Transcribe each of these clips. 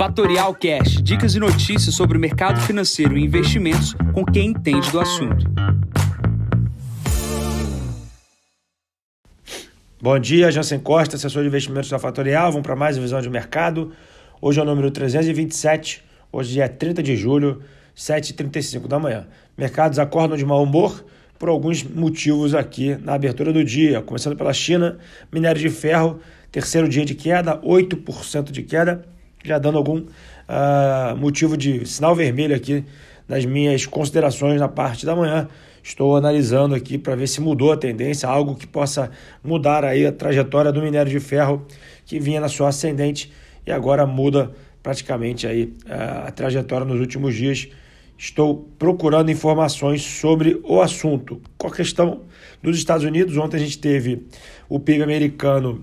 Fatorial Cash, dicas e notícias sobre o mercado financeiro e investimentos com quem entende do assunto. Bom dia, Jansen Costa, assessor de investimentos da Fatorial. Vamos para mais uma visão de mercado. Hoje é o número 327, hoje é 30 de julho, 7h35 da manhã. Mercados acordam de mau humor por alguns motivos aqui na abertura do dia. Começando pela China, minério de ferro, terceiro dia de queda, 8% de queda já dando algum uh, motivo de sinal vermelho aqui nas minhas considerações na parte da manhã. Estou analisando aqui para ver se mudou a tendência, algo que possa mudar aí a trajetória do minério de ferro que vinha na sua ascendente e agora muda praticamente aí uh, a trajetória nos últimos dias. Estou procurando informações sobre o assunto. Com a questão dos Estados Unidos, ontem a gente teve o PIB americano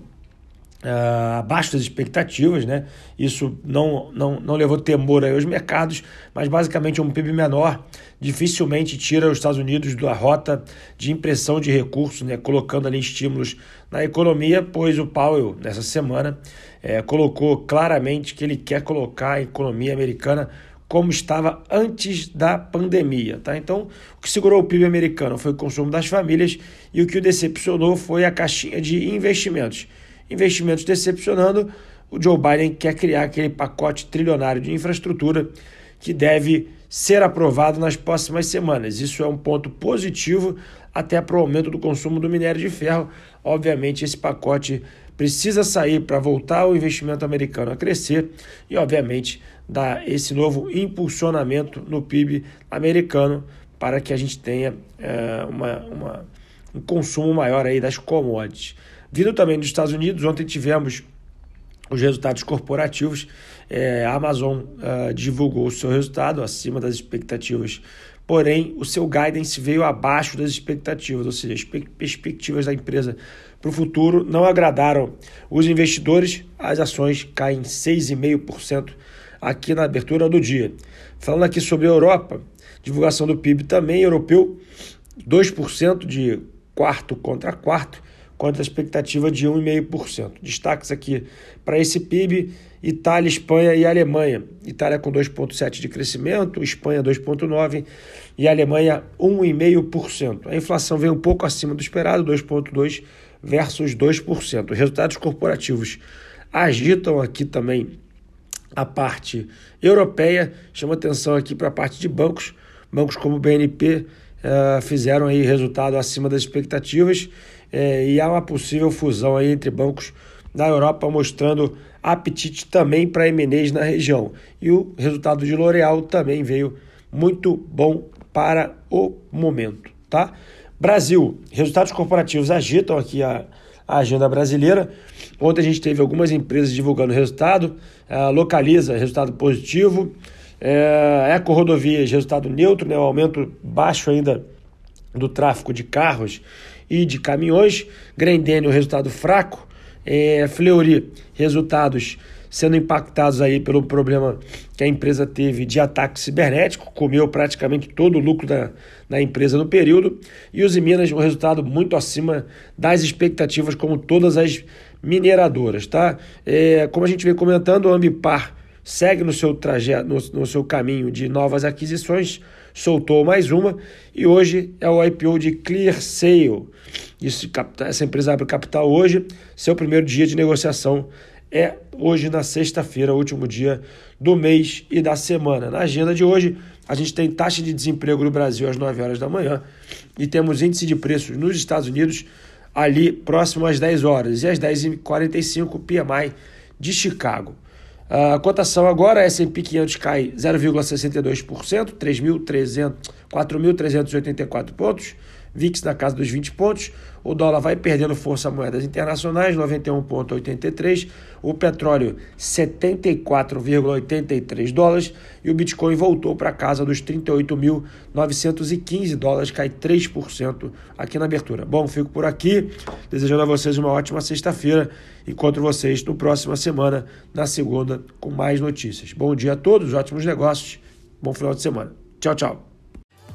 uh, abaixo das expectativas, né? Isso não, não, não levou temor aí aos mercados, mas basicamente um PIB menor dificilmente tira os Estados Unidos da rota de impressão de recursos, né? Colocando ali estímulos na economia, pois o Powell, nessa semana, é, colocou claramente que ele quer colocar a economia americana como estava antes da pandemia. Tá? Então, o que segurou o PIB americano foi o consumo das famílias e o que o decepcionou foi a caixinha de investimentos investimentos decepcionando, o Joe Biden quer criar aquele pacote trilionário de infraestrutura que deve ser aprovado nas próximas semanas. Isso é um ponto positivo até para o aumento do consumo do minério de ferro. Obviamente, esse pacote precisa sair para voltar o investimento americano a crescer e, obviamente, dar esse novo impulsionamento no PIB americano para que a gente tenha é, uma, uma, um consumo maior aí das commodities. Vindo também dos Estados Unidos, ontem tivemos os resultados corporativos. É, a Amazon uh, divulgou o seu resultado acima das expectativas, porém o seu guidance veio abaixo das expectativas, ou seja, as perspectivas da empresa para o futuro não agradaram os investidores. As ações caem 6,5% aqui na abertura do dia. Falando aqui sobre a Europa, divulgação do PIB também europeu, 2% de quarto contra quarto contra a expectativa de 1,5%. Destaques aqui para esse PIB: Itália, Espanha e Alemanha. Itália com 2,7% de crescimento, Espanha 2,9% e Alemanha 1,5%. A inflação veio um pouco acima do esperado, 2,2% versus 2%. Resultados corporativos agitam aqui também a parte europeia, chama atenção aqui para a parte de bancos. Bancos como o BNP uh, fizeram aí resultado acima das expectativas é, e há uma possível fusão aí entre bancos da Europa, mostrando apetite também para M&As na região. E o resultado de L'Oréal também veio muito bom para o momento, tá? Brasil, resultados corporativos agitam aqui a, a agenda brasileira. Ontem a gente teve algumas empresas divulgando resultado, uh, Localiza, resultado positivo, é, Eco Rodovias, resultado neutro, né, um aumento baixo ainda do tráfego de carros e de caminhões. Grendene, o resultado fraco. É, Fleury, resultados sendo impactados aí pelo problema que a empresa teve de ataque cibernético, comeu praticamente todo o lucro da, da empresa no período, e os Minas, um resultado muito acima das expectativas, como todas as mineradoras. Tá? É, como a gente vem comentando, o Ambipar segue no seu trajeto, no, no seu caminho de novas aquisições, soltou mais uma e hoje é o IPO de ClearSale. Isso, essa empresa abre capital hoje, seu primeiro dia de negociação é hoje na sexta-feira, último dia do mês e da semana. Na agenda de hoje, a gente tem taxa de desemprego no Brasil às 9 horas da manhã e temos índice de preços nos Estados Unidos ali próximo às 10 horas e às 10h45 PMI de Chicago. A cotação agora, S&P 500 cai 0,62%, 4.384 pontos. VIX na casa dos 20 pontos. O dólar vai perdendo força a moedas internacionais, 91,83. O petróleo, 74,83 dólares. E o Bitcoin voltou para casa dos 38.915 dólares, cai 3% aqui na abertura. Bom, fico por aqui, desejando a vocês uma ótima sexta-feira. Encontro vocês no próxima semana, na segunda, com mais notícias. Bom dia a todos, ótimos negócios, bom final de semana. Tchau, tchau.